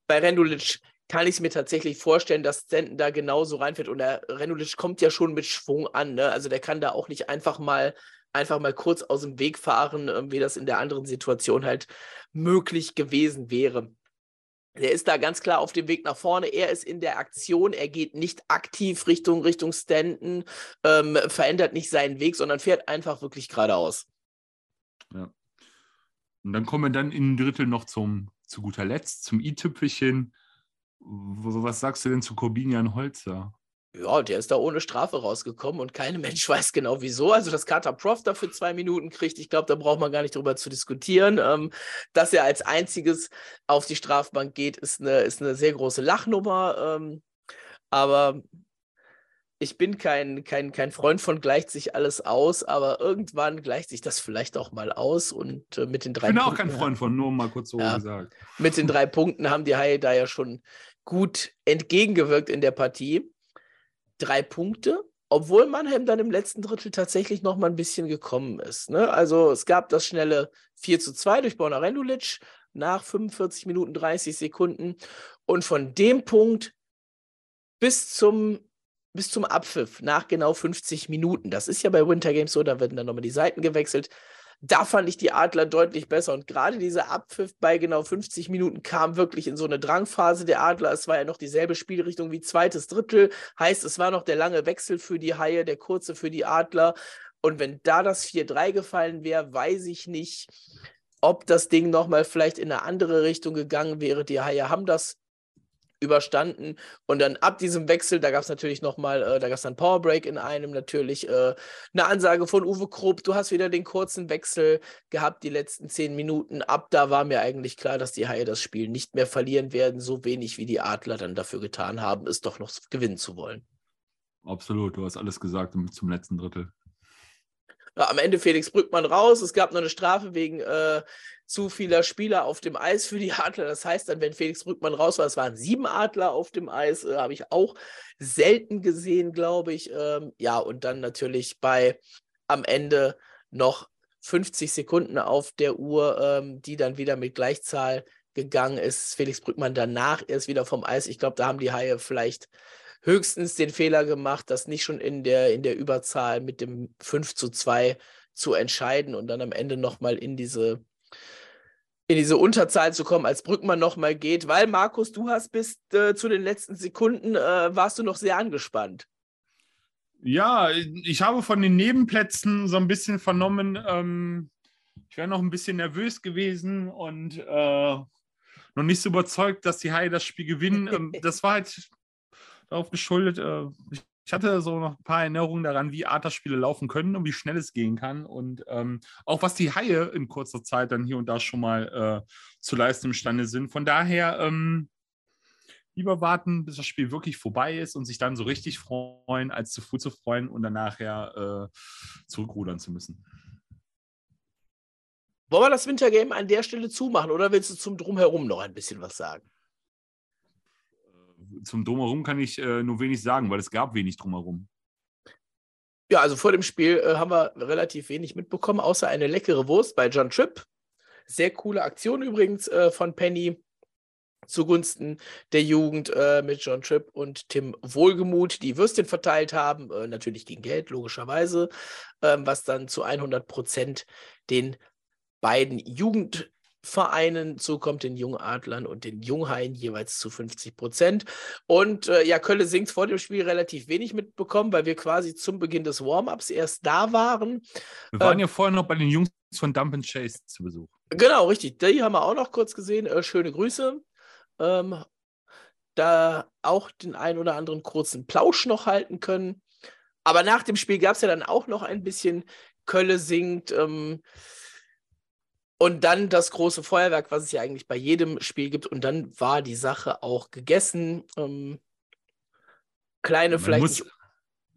bei Rendulic kann ich es mir tatsächlich vorstellen, dass Stanton da genauso reinfährt. Und der Renulic kommt ja schon mit Schwung an. Ne? Also der kann da auch nicht einfach mal, einfach mal kurz aus dem Weg fahren, äh, wie das in der anderen Situation halt möglich gewesen wäre. Der ist da ganz klar auf dem Weg nach vorne. Er ist in der Aktion. Er geht nicht aktiv Richtung, Richtung Stanton, ähm, verändert nicht seinen Weg, sondern fährt einfach wirklich geradeaus. Ja. Und dann kommen wir dann in Drittel noch zum, zu guter Letzt, zum i-Tüpfelchen. Was sagst du denn zu Corbinian Holzer? Ja, der ist da ohne Strafe rausgekommen und kein Mensch weiß genau wieso. Also, dass Carter Prof dafür zwei Minuten kriegt, ich glaube, da braucht man gar nicht drüber zu diskutieren. Ähm, dass er als einziges auf die Strafbank geht, ist eine, ist eine sehr große Lachnummer. Ähm, aber ich bin kein, kein, kein Freund von gleicht sich alles aus, aber irgendwann gleicht sich das vielleicht auch mal aus und äh, mit den drei. Ich bin Punkten, auch kein Freund von, nur mal kurz so ja, gesagt. Mit den drei Punkten haben die Haie da ja schon gut entgegengewirkt in der Partie. Drei Punkte, obwohl Mannheim dann im letzten Drittel tatsächlich noch mal ein bisschen gekommen ist. Ne? Also es gab das schnelle 4 zu 2 durch Borna Rendulic nach 45 Minuten 30 Sekunden. Und von dem Punkt bis zum, bis zum Abpfiff nach genau 50 Minuten, das ist ja bei Winter Games so, da werden dann nochmal die Seiten gewechselt, da fand ich die Adler deutlich besser. Und gerade dieser Abpfiff bei genau 50 Minuten kam wirklich in so eine Drangphase der Adler. Es war ja noch dieselbe Spielrichtung wie zweites Drittel. Heißt, es war noch der lange Wechsel für die Haie, der kurze für die Adler. Und wenn da das 4-3 gefallen wäre, weiß ich nicht, ob das Ding nochmal vielleicht in eine andere Richtung gegangen wäre. Die Haie haben das überstanden. Und dann ab diesem Wechsel, da gab es natürlich nochmal, äh, da gab es dann Powerbreak in einem, natürlich äh, eine Ansage von Uwe Krupp, du hast wieder den kurzen Wechsel gehabt, die letzten zehn Minuten. Ab da war mir eigentlich klar, dass die Haie das Spiel nicht mehr verlieren werden, so wenig wie die Adler dann dafür getan haben, es doch noch gewinnen zu wollen. Absolut, du hast alles gesagt zum letzten Drittel. Am Ende Felix Brückmann raus. Es gab noch eine Strafe wegen äh, zu vieler Spieler auf dem Eis für die Adler. Das heißt dann, wenn Felix Brückmann raus war, es waren sieben Adler auf dem Eis, äh, habe ich auch selten gesehen, glaube ich. Ähm, ja, und dann natürlich bei am Ende noch 50 Sekunden auf der Uhr, ähm, die dann wieder mit Gleichzahl gegangen ist. Felix Brückmann danach erst wieder vom Eis. Ich glaube, da haben die Haie vielleicht höchstens den Fehler gemacht, das nicht schon in der, in der Überzahl mit dem 5 zu 2 zu entscheiden und dann am Ende nochmal in diese in diese Unterzahl zu kommen, als Brückmann nochmal geht, weil Markus, du hast bis äh, zu den letzten Sekunden, äh, warst du noch sehr angespannt. Ja, ich habe von den Nebenplätzen so ein bisschen vernommen, ähm, ich wäre noch ein bisschen nervös gewesen und äh, noch nicht so überzeugt, dass die Haie das Spiel gewinnen. ähm, das war halt darauf geschuldet, äh, ich hatte so noch ein paar Erinnerungen daran, wie Arta-Spiele laufen können und wie schnell es gehen kann. Und ähm, auch was die Haie in kurzer Zeit dann hier und da schon mal äh, zu leisten imstande sind. Von daher ähm, lieber warten, bis das Spiel wirklich vorbei ist und sich dann so richtig freuen, als zu früh zu freuen und dann nachher äh, zurückrudern zu müssen. Wollen wir das Wintergame an der Stelle zumachen oder willst du zum Drumherum noch ein bisschen was sagen? Zum Drumherum kann ich äh, nur wenig sagen, weil es gab wenig Drumherum. Ja, also vor dem Spiel äh, haben wir relativ wenig mitbekommen, außer eine leckere Wurst bei John Tripp. Sehr coole Aktion übrigens äh, von Penny zugunsten der Jugend äh, mit John Tripp und Tim Wohlgemuth, die Würstchen verteilt haben, äh, natürlich gegen Geld, logischerweise, ähm, was dann zu 100 Prozent den beiden Jugend Vereinen zukommt, den Jungadlern und den Junghaien jeweils zu 50 Prozent. Und äh, ja, Kölle singt vor dem Spiel relativ wenig mitbekommen, weil wir quasi zum Beginn des Warm-ups erst da waren. Wir waren ähm, ja vorher noch bei den Jungs von Dump and Chase zu Besuch. Genau, richtig. Die haben wir auch noch kurz gesehen. Äh, schöne Grüße. Ähm, da auch den einen oder anderen kurzen Plausch noch halten können. Aber nach dem Spiel gab es ja dann auch noch ein bisschen Kölle singt. Ähm, und dann das große Feuerwerk, was es ja eigentlich bei jedem Spiel gibt. Und dann war die Sache auch gegessen. Ähm, kleine, man vielleicht. Muss,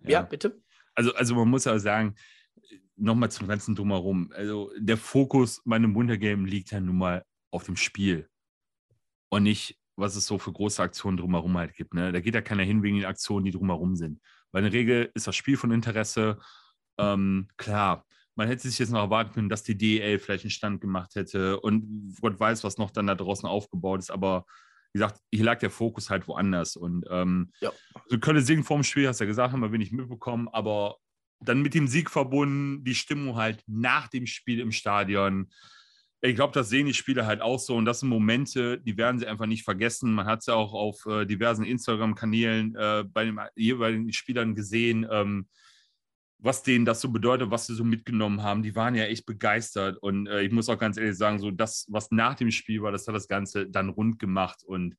ja. ja. bitte. Also, also man muss ja sagen, nochmal zum ganzen Drumherum. Also der Fokus bei einem Wundergame liegt ja nun mal auf dem Spiel. Und nicht, was es so für große Aktionen drumherum halt gibt. Ne? Da geht ja keiner hin wegen den Aktionen, die drumherum sind. Weil in der Regel ist das Spiel von Interesse. Ähm, klar, man hätte sich jetzt noch erwarten können, dass die DEL vielleicht einen Stand gemacht hätte und Gott weiß, was noch dann da draußen aufgebaut ist. Aber wie gesagt, hier lag der Fokus halt woanders. Und ähm, ja. so Köln singen vorm Spiel, hast du ja gesagt, haben wir wenig mitbekommen, aber dann mit dem Sieg verbunden, die Stimmung halt nach dem Spiel im Stadion. Ich glaube, das sehen die Spieler halt auch so. Und das sind Momente, die werden sie einfach nicht vergessen. Man hat es ja auch auf äh, diversen Instagram-Kanälen äh, bei den jeweiligen Spielern gesehen. Ähm, was denen das so bedeutet, was sie so mitgenommen haben. Die waren ja echt begeistert. Und äh, ich muss auch ganz ehrlich sagen, so das, was nach dem Spiel war, das hat das Ganze dann rund gemacht und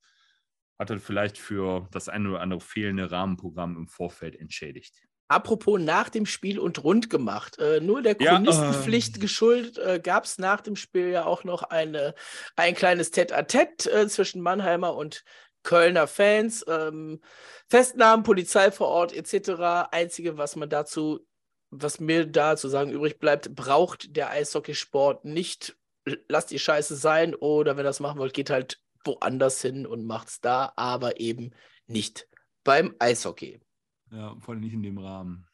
hat dann vielleicht für das eine oder andere fehlende Rahmenprogramm im Vorfeld entschädigt. Apropos nach dem Spiel und rund gemacht. Äh, nur der Chronistenpflicht ja, äh. geschuldet äh, gab es nach dem Spiel ja auch noch eine, ein kleines Tête-à-Tête äh, zwischen Mannheimer und Kölner Fans. Ähm, Festnahmen, Polizei vor Ort etc. Einzige, was man dazu was mir da zu sagen übrig bleibt, braucht der Eishockeysport nicht, lasst die Scheiße sein oder wenn ihr das machen wollt, geht halt woanders hin und macht's da, aber eben nicht beim Eishockey. Ja, vor allem nicht in dem Rahmen.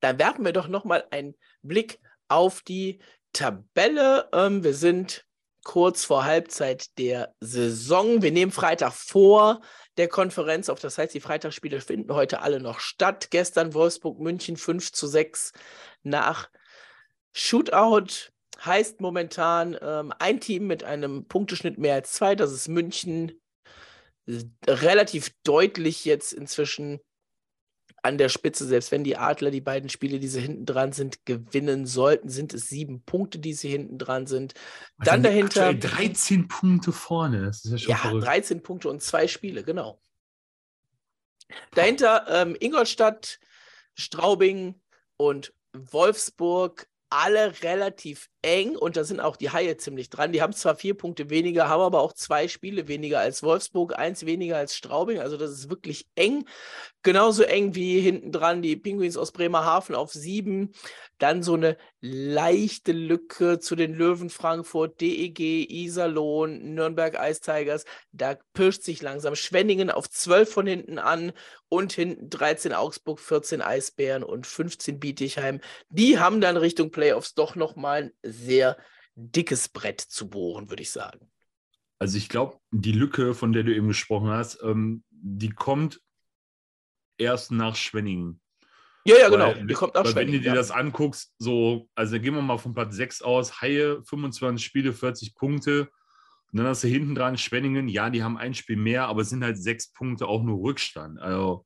Dann werfen wir doch nochmal einen Blick auf die Tabelle. Ähm, wir sind kurz vor Halbzeit der Saison. Wir nehmen Freitag vor der Konferenz auf. Das heißt, die Freitagsspiele finden heute alle noch statt. Gestern Wolfsburg München 5 zu 6 nach Shootout heißt momentan ähm, ein Team mit einem Punkteschnitt mehr als zwei, das ist München. Relativ deutlich jetzt inzwischen an der Spitze, selbst wenn die Adler die beiden Spiele, die sie hinten dran sind, gewinnen sollten, sind es sieben Punkte, die sie hinten dran sind. Also Dann dahinter. 13 Punkte vorne. Das ist ja schon Ja, verrückt. 13 Punkte und zwei Spiele, genau. Dahinter ähm, Ingolstadt, Straubing und Wolfsburg, alle relativ eng und da sind auch die Haie ziemlich dran. Die haben zwar vier Punkte weniger, haben aber auch zwei Spiele weniger als Wolfsburg, eins weniger als Straubing. Also das ist wirklich eng. Genauso eng wie hinten dran die Pinguins aus Bremerhaven auf sieben. Dann so eine leichte Lücke zu den Löwen Frankfurt, DEG, Iserlohn, Nürnberg Ice Tigers. Da pirscht sich langsam Schwenningen auf 12 von hinten an und hinten 13 Augsburg, 14 Eisbären und 15 Bietigheim. Die haben dann Richtung Playoffs doch nochmal ein sehr dickes Brett zu bohren, würde ich sagen. Also ich glaube, die Lücke, von der du eben gesprochen hast, ähm, die kommt erst nach Schwenningen. Ja, ja, genau. Weil, Die kommt weil wenn du dir Ja. das anguckst, so, also gehen wir mal von Platz 6 aus, Haie, 25 Spiele, 40 Punkte. Und dann hast du hinten dran Schwenningen, ja, die haben ein Spiel mehr, aber es sind halt sechs Punkte auch nur Rückstand. Also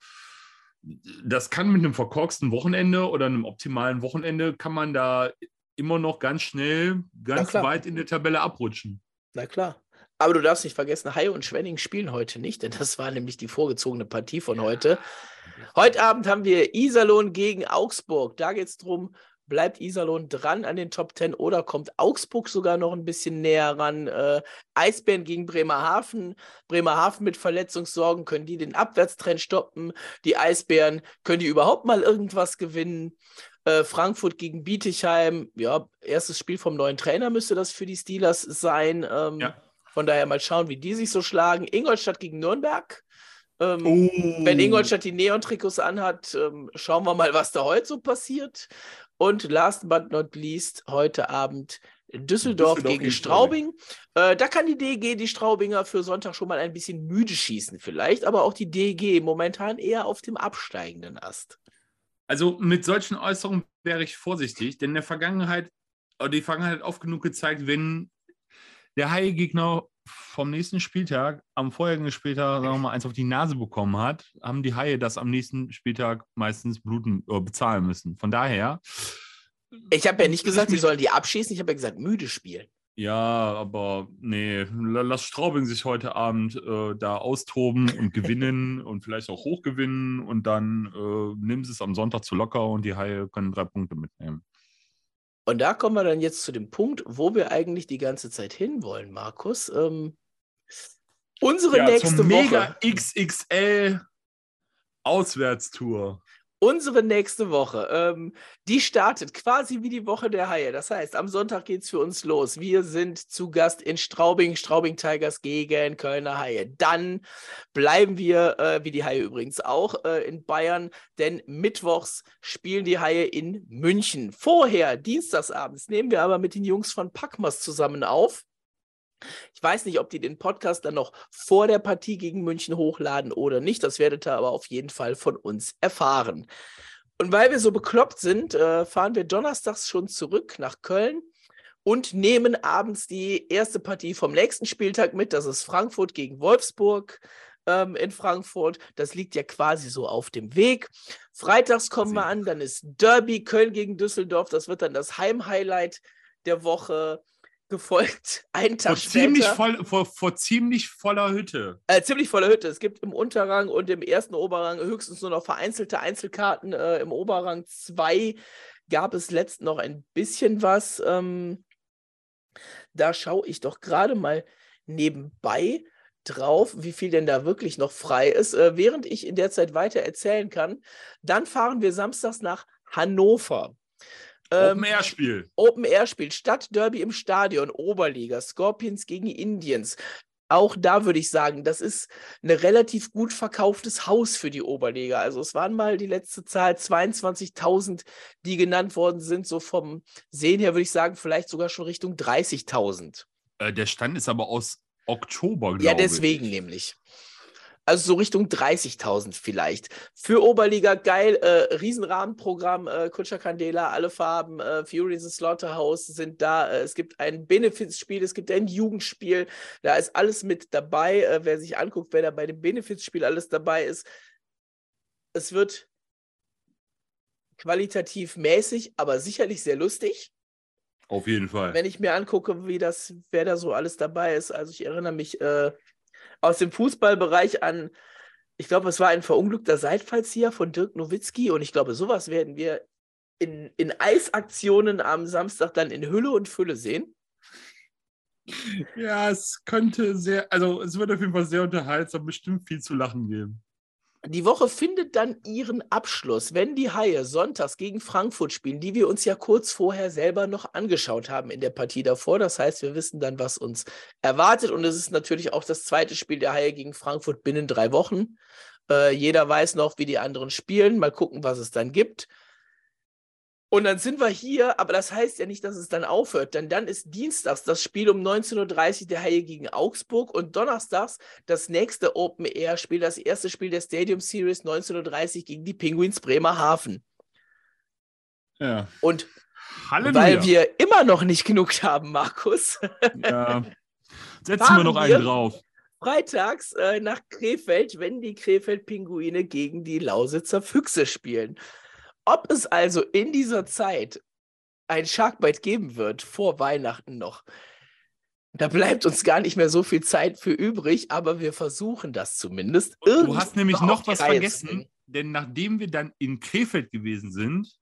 das kann mit einem verkorksten Wochenende oder einem optimalen Wochenende, kann man da immer noch ganz schnell, ganz weit in der Tabelle abrutschen. Na klar. Aber du darfst nicht vergessen, Haie und Schwenning spielen heute nicht, denn das war nämlich die vorgezogene Partie von heute. Heute Abend haben wir Iserlohn gegen Augsburg. Da geht es darum, bleibt Iserlohn dran an den Top 10 oder kommt Augsburg sogar noch ein bisschen näher ran? Äh, Eisbären gegen Bremerhaven. Bremerhaven mit Verletzungssorgen, können die den Abwärtstrend stoppen? Die Eisbären, können die überhaupt mal irgendwas gewinnen? Äh, Frankfurt gegen Bietigheim, ja, erstes Spiel vom neuen Trainer müsste das für die Steelers sein. Ähm, Ja. Von daher mal schauen, wie die sich so schlagen. Ingolstadt gegen Nürnberg. Ähm, Oh. Wenn Ingolstadt die Neon-Trikots anhat, ähm, schauen wir mal, was da heute so passiert. Und last but not least, heute Abend Düsseldorf, Düsseldorf gegen gegen Straubing. Äh, da kann die DEG, die Straubinger, für Sonntag schon mal ein bisschen müde schießen, vielleicht, aber auch die DEG momentan eher auf dem absteigenden Ast. Also mit solchen Äußerungen wäre ich vorsichtig, denn in der Vergangenheit, oder die Vergangenheit hat oft genug gezeigt, wenn der Haie-Gegner vom nächsten Spieltag, am vorherigen Spieltag, sagen wir mal, eins auf die Nase bekommen hat, haben die Haie das am nächsten Spieltag meistens bluten, äh, bezahlen müssen. Von daher, Ich habe ja nicht gesagt, sie sollen die abschießen, ich habe ja gesagt, müde spielen. ja, aber nee, la- lass Straubing sich heute Abend äh, da austoben und gewinnen und vielleicht auch hochgewinnen und dann äh, sie es am Sonntag zu locker und die Haie können drei Punkte mitnehmen. Und da kommen wir dann jetzt zu dem Punkt, wo wir eigentlich die ganze Zeit hinwollen, Markus. Ähm, unsere nächste zum Woche. Mega XXL Auswärtstour. Unsere nächste Woche, ähm, die startet quasi wie die Woche der Haie. Das heißt, am Sonntag geht es für uns los. Wir sind zu Gast in Straubing, Straubing Tigers gegen Kölner Haie. Dann bleiben wir, äh, wie die Haie übrigens auch, äh, in Bayern, denn mittwochs spielen die Haie in München. Vorher, dienstagsabends, nehmen wir aber mit den Jungs von Packmas zusammen auf. Ich weiß nicht, ob die den Podcast dann noch vor der Partie gegen München hochladen oder nicht. Das werdet ihr aber auf jeden Fall von uns erfahren. Und weil wir so bekloppt sind, äh, fahren wir donnerstags schon zurück nach Köln und nehmen abends die erste Partie vom nächsten Spieltag mit. Das ist Frankfurt gegen Wolfsburg ähm, in Frankfurt. Das liegt ja quasi so auf dem Weg. Freitags kommen wir an, dann ist Derby Köln gegen Düsseldorf. Das wird dann das Heimhighlight der Woche gefolgt. Einen Tag Vor ziemlich, später. voll, vor, vor ziemlich voller Hütte. Äh, ziemlich voller Hütte. Es gibt im Unterrang und im ersten Oberrang höchstens nur noch vereinzelte Einzelkarten. Äh, Im Oberrang 2 gab es letzt noch ein bisschen was. Ähm, da schaue ich doch gerade mal nebenbei drauf, wie viel denn da wirklich noch frei ist, äh, während ich in der Zeit weiter erzählen kann. Dann fahren wir samstags nach Hannover. Ähm, Open-Air-Spiel. Open-Air-Spiel, Stadtderby im Stadion, Oberliga, Scorpions gegen Indians. Auch da würde ich sagen, das ist ein relativ gut verkauftes Haus für die Oberliga. Also es waren mal die letzte Zahl 22.000, die genannt worden sind. So vom Sehen her würde ich sagen, vielleicht sogar schon Richtung 30.000. Äh, der Stand ist aber aus Oktober, glaube ich. Ja, deswegen nämlich. Also so Richtung 30.000 vielleicht. Für Oberliga geil, äh, Riesenrahmenprogramm, äh, Kutscher Candela, alle Farben, äh, Furies and Slaughterhouse sind da. Äh, es gibt ein Benefizspiel, es gibt ein Jugendspiel, da ist alles mit dabei. Äh, wer sich anguckt, wer da bei dem Benefizspiel alles dabei ist. Es wird qualitativ mäßig, aber sicherlich sehr lustig. Auf jeden Fall. Wenn ich mir angucke, wie das, wer da so alles dabei ist. Also ich erinnere mich äh, aus dem Fußballbereich an, ich glaube, es war ein verunglückter Seitfallzieher von Dirk Nowitzki und ich glaube, sowas werden wir in, in Eisaktionen am Samstag dann in Hülle und Fülle sehen. Ja, es könnte sehr, also es wird auf jeden Fall sehr unterhaltsam, bestimmt viel zu lachen geben. Die Woche findet dann ihren Abschluss, wenn die Haie sonntags gegen Frankfurt spielen, die wir uns ja kurz vorher selber noch angeschaut haben in der Partie davor. Das heißt, wir wissen dann, was uns erwartet. Und es ist natürlich auch das zweite Spiel der Haie gegen Frankfurt binnen drei Wochen. Äh, jeder weiß noch, wie die anderen spielen. Mal gucken, was es dann gibt. Und dann sind wir hier, aber das heißt ja nicht, dass es dann aufhört, denn dann ist dienstags das Spiel um 19.30 Uhr der Haie gegen Augsburg und donnerstags das nächste Open Air Spiel, das erste Spiel der Stadium Series 19.30 Uhr gegen die Penguins Bremerhaven. Ja. Und Halleluja. weil wir immer noch nicht genug haben, Markus. Ja. Setzen wir noch einen drauf. Freitags äh, nach Krefeld, wenn die Krefeld-Pinguine gegen die Lausitzer Füchse spielen. Ob es also in dieser Zeit ein Sharkbite geben wird, vor Weihnachten noch, da bleibt uns gar nicht mehr so viel Zeit für übrig, aber wir versuchen das zumindest. Du hast nämlich noch was Reihe vergessen, denn nachdem wir dann in Krefeld gewesen sind,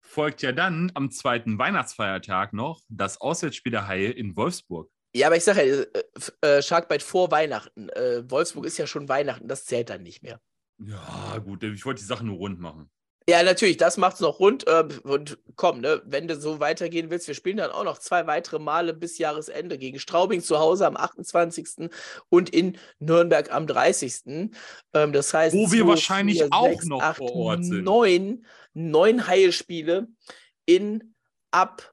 folgt ja dann am zweiten Weihnachtsfeiertag noch das Auswärtsspiel der Haie in Wolfsburg. Ja, aber ich sage ja, äh, äh, Sharkbite vor Weihnachten. Äh, Wolfsburg ist ja schon Weihnachten, das zählt dann nicht mehr. Ja, gut, ich wollte die Sache nur rund machen. Ja, natürlich, das macht es noch rund. Äh, und komm, ne, wenn du so weitergehen willst, wir spielen dann auch noch zwei weitere Male bis Jahresende gegen Straubing zu Hause am 28. und in Nürnberg am 30. Ähm, das heißt, wo wir zwei, wahrscheinlich vier, auch sechs, noch acht, vor Ort sind. Neun, neun Heilspiele in ab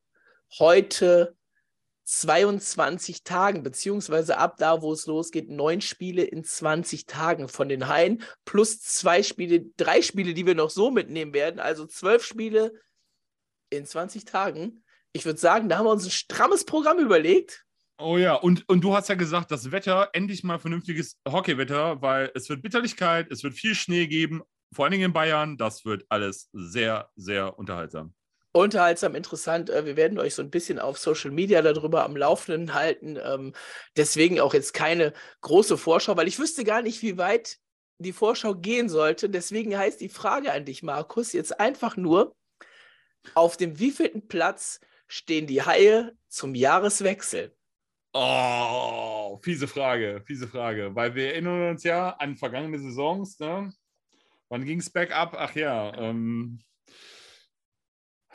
heute 22 Tagen, beziehungsweise ab da, wo es losgeht, neun Spiele in 20 Tagen von den Haien, plus zwei Spiele, drei Spiele, die wir noch so mitnehmen werden, also zwölf Spiele in 20 Tagen. Ich würde sagen, da haben wir uns ein strammes Programm überlegt. Oh ja, und, und du hast ja gesagt, das Wetter, endlich mal vernünftiges Hockeywetter, weil es wird Bitterlichkeit, es wird viel Schnee geben, vor allen Dingen in Bayern. Das wird alles sehr, sehr unterhaltsam unterhaltsam, interessant. Äh, wir werden euch so ein bisschen auf Social Media darüber am Laufenden halten. Ähm, deswegen auch jetzt keine große Vorschau, weil ich wüsste gar nicht, wie weit die Vorschau gehen sollte. Deswegen heißt die Frage an dich, Markus, jetzt einfach nur, auf dem wievielten Platz stehen die Haie zum Jahreswechsel? Oh, fiese Frage, fiese Frage. Weil wir erinnern uns ja an vergangene Saisons. Ne? Wann ging es bergab? Ach ja, ähm,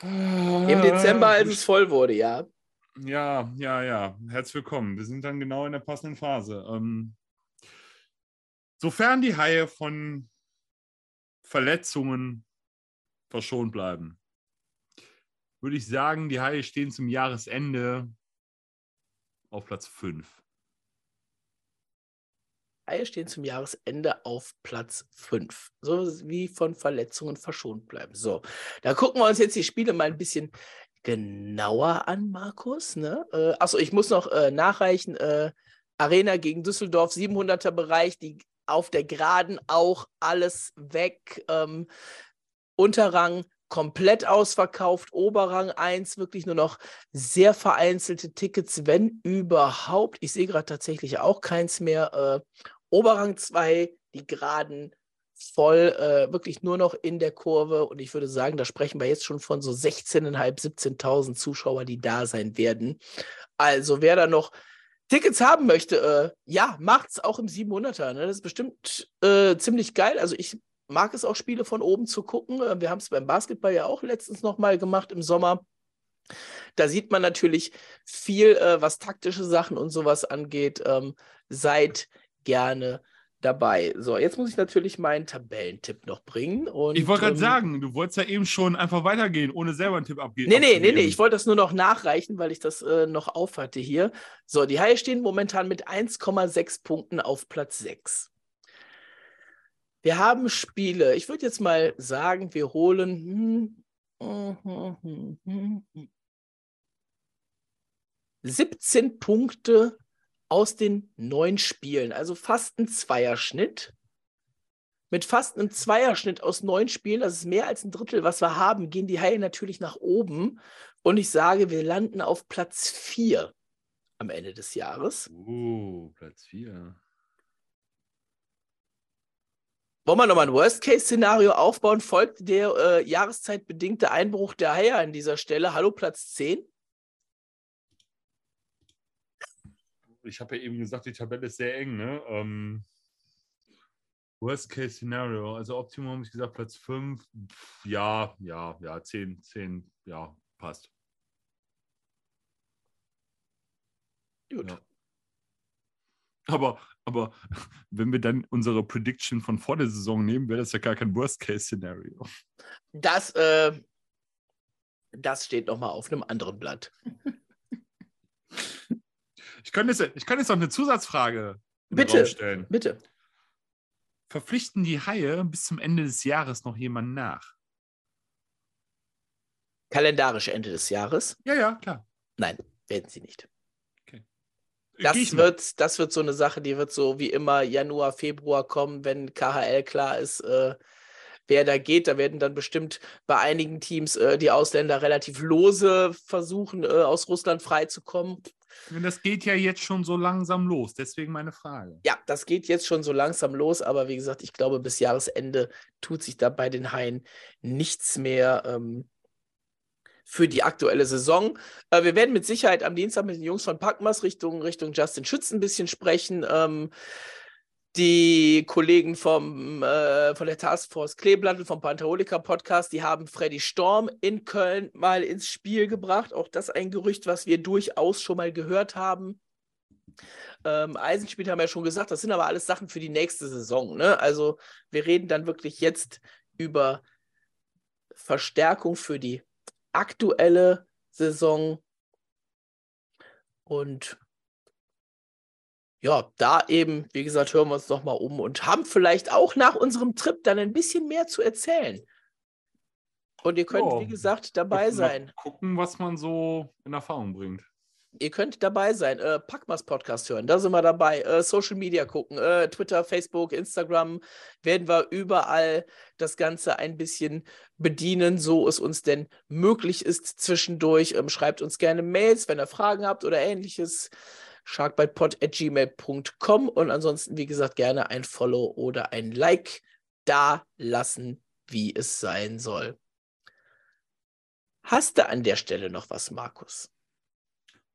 im Dezember, als es voll wurde, ja. Ja, ja, ja. Herzlich willkommen. Wir sind dann genau in der passenden Phase. Ähm, sofern die Haie von Verletzungen verschont bleiben, würde ich sagen, die Haie stehen zum Jahresende auf Platz 5. Haie stehen zum Jahresende auf Platz 5. So wie von Verletzungen verschont bleiben. So, da gucken wir uns jetzt die Spiele mal ein bisschen genauer an, Markus. Ne? Äh, achso, ich muss noch äh, nachreichen. Äh, Arena gegen Düsseldorf, 700er Bereich, die auf der Geraden auch alles weg. Ähm, Unterrang komplett ausverkauft, Oberrang 1 wirklich nur noch sehr vereinzelte Tickets, wenn überhaupt. Ich sehe gerade tatsächlich auch keins mehr. Äh, Oberrang 2, die Geraden voll, äh, wirklich nur noch in der Kurve. Und ich würde sagen, da sprechen wir jetzt schon von so 16.500, 17.000 Zuschauer, die da sein werden. Also wer da noch Tickets haben möchte, äh, ja, macht's auch im 700er. Ne? Das ist bestimmt äh, ziemlich geil. Also ich mag es auch, Spiele von oben zu gucken. Äh, wir haben es beim Basketball ja auch letztens nochmal gemacht im Sommer. Da sieht man natürlich viel, äh, was taktische Sachen und sowas angeht. Ähm, seid gerne dabei. So, jetzt muss ich natürlich meinen Tabellentipp noch bringen. Und, ich wollte gerade ähm, sagen, du wolltest ja eben schon einfach weitergehen, ohne selber einen Tipp abgeben. Nee, nee, nee, nee, ich wollte das nur noch nachreichen, weil ich das äh, noch aufhatte hier. So, die Haie stehen momentan mit 1,6 Punkten auf Platz 6. Wir haben Spiele. Ich würde jetzt mal sagen, wir holen hm, 17 Punkte aus den neun Spielen, also fast ein Zweierschnitt. Mit fast einem Zweierschnitt aus neun Spielen, das ist mehr als ein Drittel, was wir haben, gehen die Haie natürlich nach oben. Und ich sage, wir landen auf Platz 4 am Ende des Jahres. Uh, Platz 4. Wollen wir nochmal ein Worst-Case-Szenario aufbauen? Folgt der äh, jahreszeitbedingte Einbruch der Haie an dieser Stelle? Hallo, Platz 10? Ich habe ja eben gesagt, die Tabelle ist sehr eng. Ne? Ähm, Worst-Case-Szenario. Also Optimum habe ich gesagt, Platz 5. Ja, ja, ja, 10, 10, ja, passt. Gut. Ja. Aber, aber wenn wir dann unsere Prediction von vor der Saison nehmen, wäre das ja gar kein Worst-Case-Szenario. Das, äh, das steht nochmal auf einem anderen Blatt. Ich könnte jetzt, ich könnte jetzt noch eine Zusatzfrage Bitte, stellen. bitte. Verpflichten die Haie bis zum Ende des Jahres noch jemanden nach? Kalendarisch Ende des Jahres? Ja, ja, klar. Nein, werden sie nicht. Okay. Das Gehe wird, das wird so eine Sache, die wird so wie immer Januar, Februar kommen, wenn KHL klar ist, äh, wer da geht. Da werden dann bestimmt bei einigen Teams äh, die Ausländer relativ lose versuchen, äh, aus Russland freizukommen. Das geht ja jetzt schon so langsam los, deswegen meine Frage. Ja, das geht jetzt schon so langsam los, aber wie gesagt, ich glaube, bis Jahresende tut sich da bei den Haien nichts mehr ähm, für die aktuelle Saison. Äh, wir werden mit Sicherheit am Dienstag mit den Jungs von Packmas Richtung, Richtung Justin Schütz ein bisschen sprechen. Ähm, die Kollegen vom, äh, von der Taskforce Kleeblatt und vom Pantherolica Podcast, die haben Freddy Storm in Köln mal ins Spiel gebracht. Auch das ein Gerücht, was wir durchaus schon mal gehört haben. Ähm, Eisenspiel haben wir ja schon gesagt, das sind aber alles Sachen für die nächste Saison. Ne? Also wir reden dann wirklich jetzt über Verstärkung für die aktuelle Saison. Und ja, da eben, wie gesagt, hören wir uns nochmal um und haben vielleicht auch nach unserem Trip dann ein bisschen mehr zu erzählen. Und ihr könnt, Ja. wie gesagt, dabei Mal sein. Gucken, was man so in Erfahrung bringt. Ihr könnt dabei sein. Äh, Packmas Podcast hören, da sind wir dabei. Äh, Social Media gucken, äh, Twitter, Facebook, Instagram, werden wir überall das Ganze ein bisschen bedienen, so es uns denn möglich ist zwischendurch. Ähm, schreibt uns gerne Mails, wenn ihr Fragen habt oder ähnliches. sharkbitepod.gmail.com und ansonsten, wie gesagt, gerne ein Follow oder ein Like da lassen, wie es sein soll. Hast du an der Stelle noch was, Markus?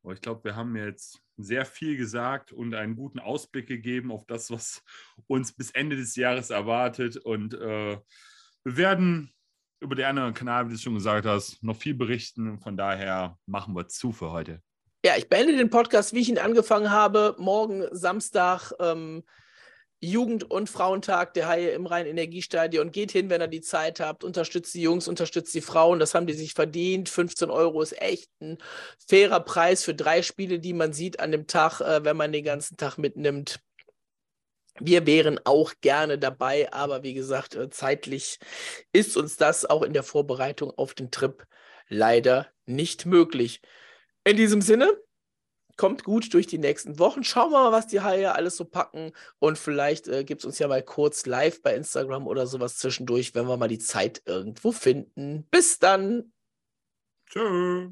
Aber ich glaube, wir haben jetzt sehr viel gesagt und einen guten Ausblick gegeben auf das, was uns bis Ende des Jahres erwartet. Und äh, wir werden über den anderen Kanal, wie du schon gesagt hast, noch viel berichten. Von daher machen wir zu für heute. Ja, ich beende den Podcast, wie ich ihn angefangen habe. Morgen Samstag, ähm, Jugend- und Frauentag der Haie im Rhein-Energiestadion. Geht hin, wenn ihr die Zeit habt. Unterstützt die Jungs, unterstützt die Frauen. Das haben die sich verdient. 15 Euro ist echt ein fairer Preis für drei Spiele, die man sieht an dem Tag, äh, wenn man den ganzen Tag mitnimmt. Wir wären auch gerne dabei, aber wie gesagt, äh, zeitlich ist uns das auch in der Vorbereitung auf den Trip leider nicht möglich. In diesem Sinne, kommt gut durch die nächsten Wochen. Schauen wir mal, was die Haie alles so packen. Und vielleicht äh, gibt es uns ja mal kurz live bei Instagram oder sowas zwischendurch, wenn wir mal die Zeit irgendwo finden. Bis dann. Tschüss.